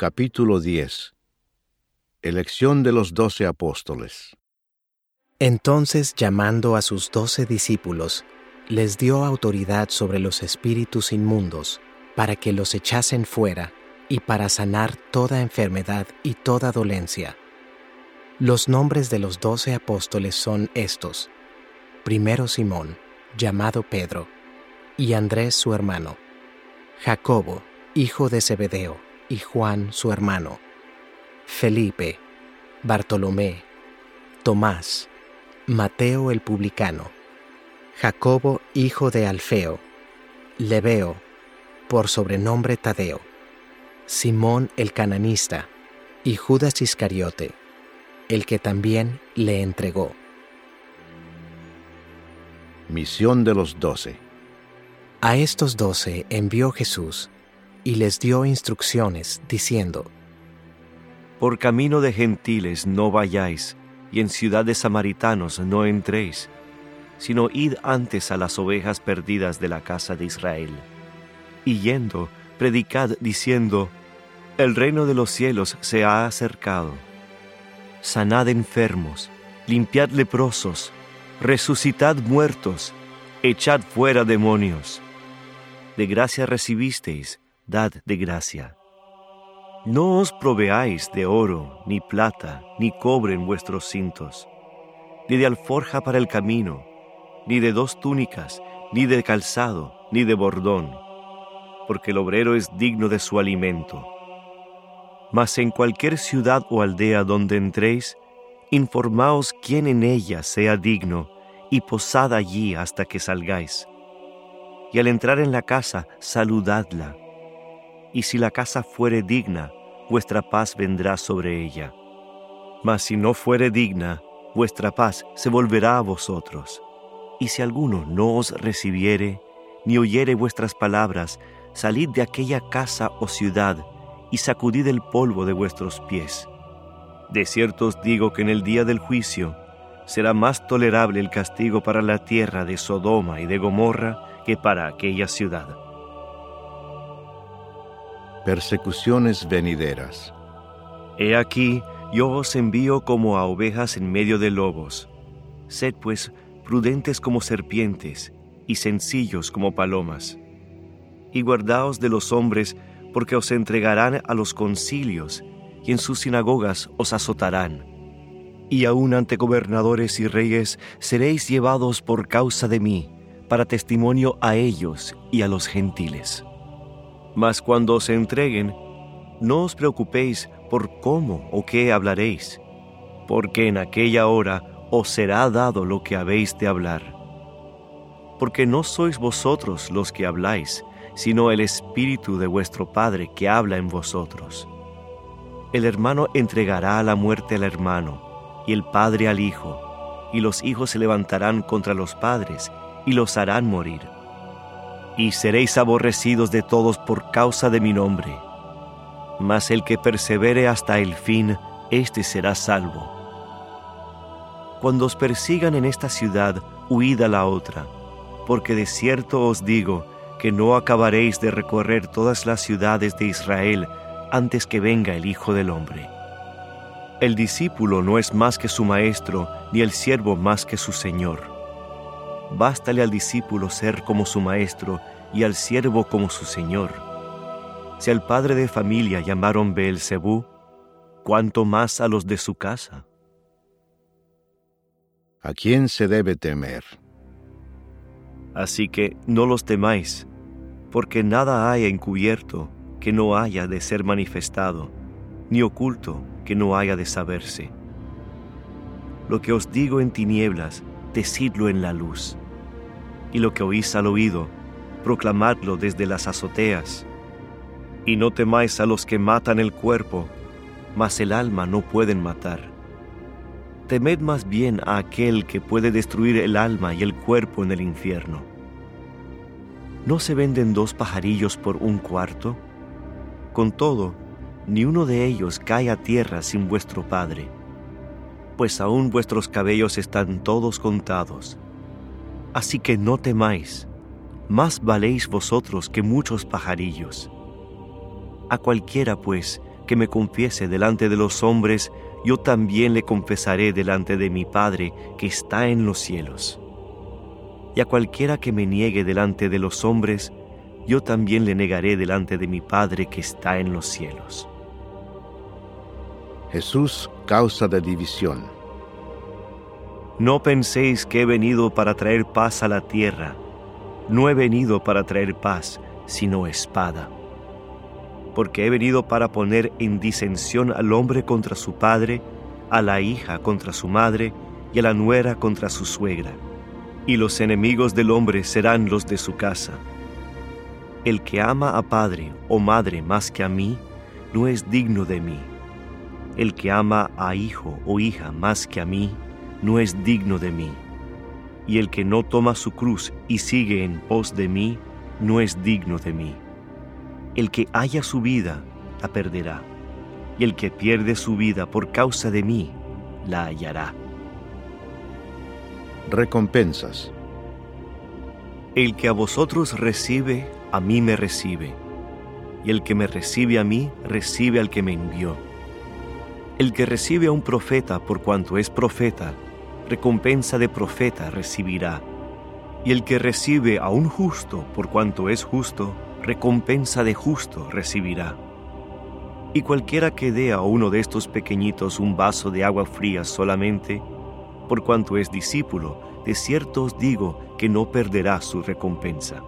Capítulo 10 Elección de los doce apóstoles Entonces, llamando a sus doce discípulos, les dio autoridad sobre los espíritus inmundos, para que los echasen fuera y para sanar toda enfermedad y toda dolencia. Los nombres de los doce apóstoles son estos. Primero Simón, llamado Pedro, y Andrés su hermano, Jacobo, hijo de Zebedeo, y Juan su hermano, Felipe, Bartolomé, Tomás, Mateo el publicano, Jacobo hijo de Alfeo, Lebeo, por sobrenombre Tadeo, Simón el cananista, y Judas Iscariote, el que también le entregó. Misión de los doce A estos doce envió Jesús y les dio instrucciones, diciendo, Por camino de gentiles no vayáis, y en ciudad de samaritanos no entréis, sino id antes a las ovejas perdidas de la casa de Israel. Y yendo, predicad diciendo, El reino de los cielos se ha acercado. Sanad enfermos, limpiad leprosos, resucitad muertos, echad fuera demonios. De gracia recibisteis, dad de gracia. No os proveáis de oro, ni plata, ni cobre en vuestros cintos, ni de alforja para el camino, ni de dos túnicas, ni de calzado, ni de bordón, porque el obrero es digno de su alimento. Mas en cualquier ciudad o aldea donde entréis, informaos quién en ella sea digno, y posad allí hasta que salgáis. Y al entrar en la casa, saludadla. Y si la casa fuere digna, vuestra paz vendrá sobre ella. Mas si no fuere digna, vuestra paz se volverá a vosotros. Y si alguno no os recibiere, ni oyere vuestras palabras, salid de aquella casa o ciudad, y sacudid el polvo de vuestros pies. De cierto os digo que en el día del juicio será más tolerable el castigo para la tierra de Sodoma y de Gomorra que para aquella ciudad. Persecuciones venideras He aquí, yo os envío como a ovejas en medio de lobos. Sed pues prudentes como serpientes y sencillos como palomas. Y guardaos de los hombres, porque os entregarán a los concilios, y en sus sinagogas os azotarán. Y aun ante gobernadores y reyes seréis llevados por causa de mí, para testimonio a ellos y a los gentiles. Mas cuando os entreguen, no os preocupéis por cómo o qué hablaréis, porque en aquella hora os será dado lo que habéis de hablar. Porque no sois vosotros los que habláis, sino el Espíritu de vuestro Padre que habla en vosotros. El hermano entregará a la muerte al hermano, y el Padre al Hijo, y los hijos se levantarán contra los padres, y los harán morir. Y seréis aborrecidos de todos por causa de mi nombre. Mas el que persevere hasta el fin, éste será salvo. Cuando os persigan en esta ciudad, huid a la otra, porque de cierto os digo que no acabaréis de recorrer todas las ciudades de Israel antes que venga el Hijo del Hombre. El discípulo no es más que su maestro, ni el siervo más que su Señor. Bástale al discípulo ser como su maestro y al siervo como su Señor. Si al padre de familia llamaron Beelzebú, ¿cuánto más a los de su casa? ¿A quién se debe temer? Así que no los temáis, porque nada hay encubierto que no haya de ser manifestado, ni oculto que no haya de saberse. Lo que os digo en tinieblas, decidlo en la luz, y lo que oís al oído, proclamadlo desde las azoteas. Y no temáis a los que matan el cuerpo, mas el alma no pueden matar. Temed más bien a aquel que puede destruir el alma y el cuerpo en el infierno. ¿No se venden dos pajarillos por un cuarto? Con todo, ni uno de ellos cae a tierra sin vuestro Padre, pues aún vuestros cabellos están todos contados. Así que no temáis, más valéis vosotros que muchos pajarillos. A cualquiera, pues, que me confiese delante de los hombres, yo también le confesaré delante de mi Padre que está en los cielos. Y a cualquiera que me niegue delante de los hombres, yo también le negaré delante de mi Padre que está en los cielos. Jesús causa de división. No penséis que he venido para traer paz a la tierra. No he venido para traer paz, sino espada. Porque he venido para poner en disensión al hombre contra su padre, a la hija contra su madre y a la nuera contra su suegra. Y los enemigos del hombre serán los de su casa. El que ama a padre o madre más que a mí, no es digno de mí el que ama a hijo o hija más que a mí, no es digno de mí. Y el que no toma su cruz y sigue en pos de mí, no es digno de mí. El que haya su vida, la perderá. Y el que pierde su vida por causa de mí, la hallará. Recompensas. El que a vosotros recibe, a mí me recibe. Y el que me recibe a mí, recibe al que me envió. El que recibe a un profeta por cuanto es profeta, recompensa de profeta recibirá. Y el que recibe a un justo por cuanto es justo, recompensa de justo recibirá. Y cualquiera que dé a uno de estos pequeñitos un vaso de agua fría solamente, por cuanto es discípulo, de cierto os digo que no perderá su recompensa.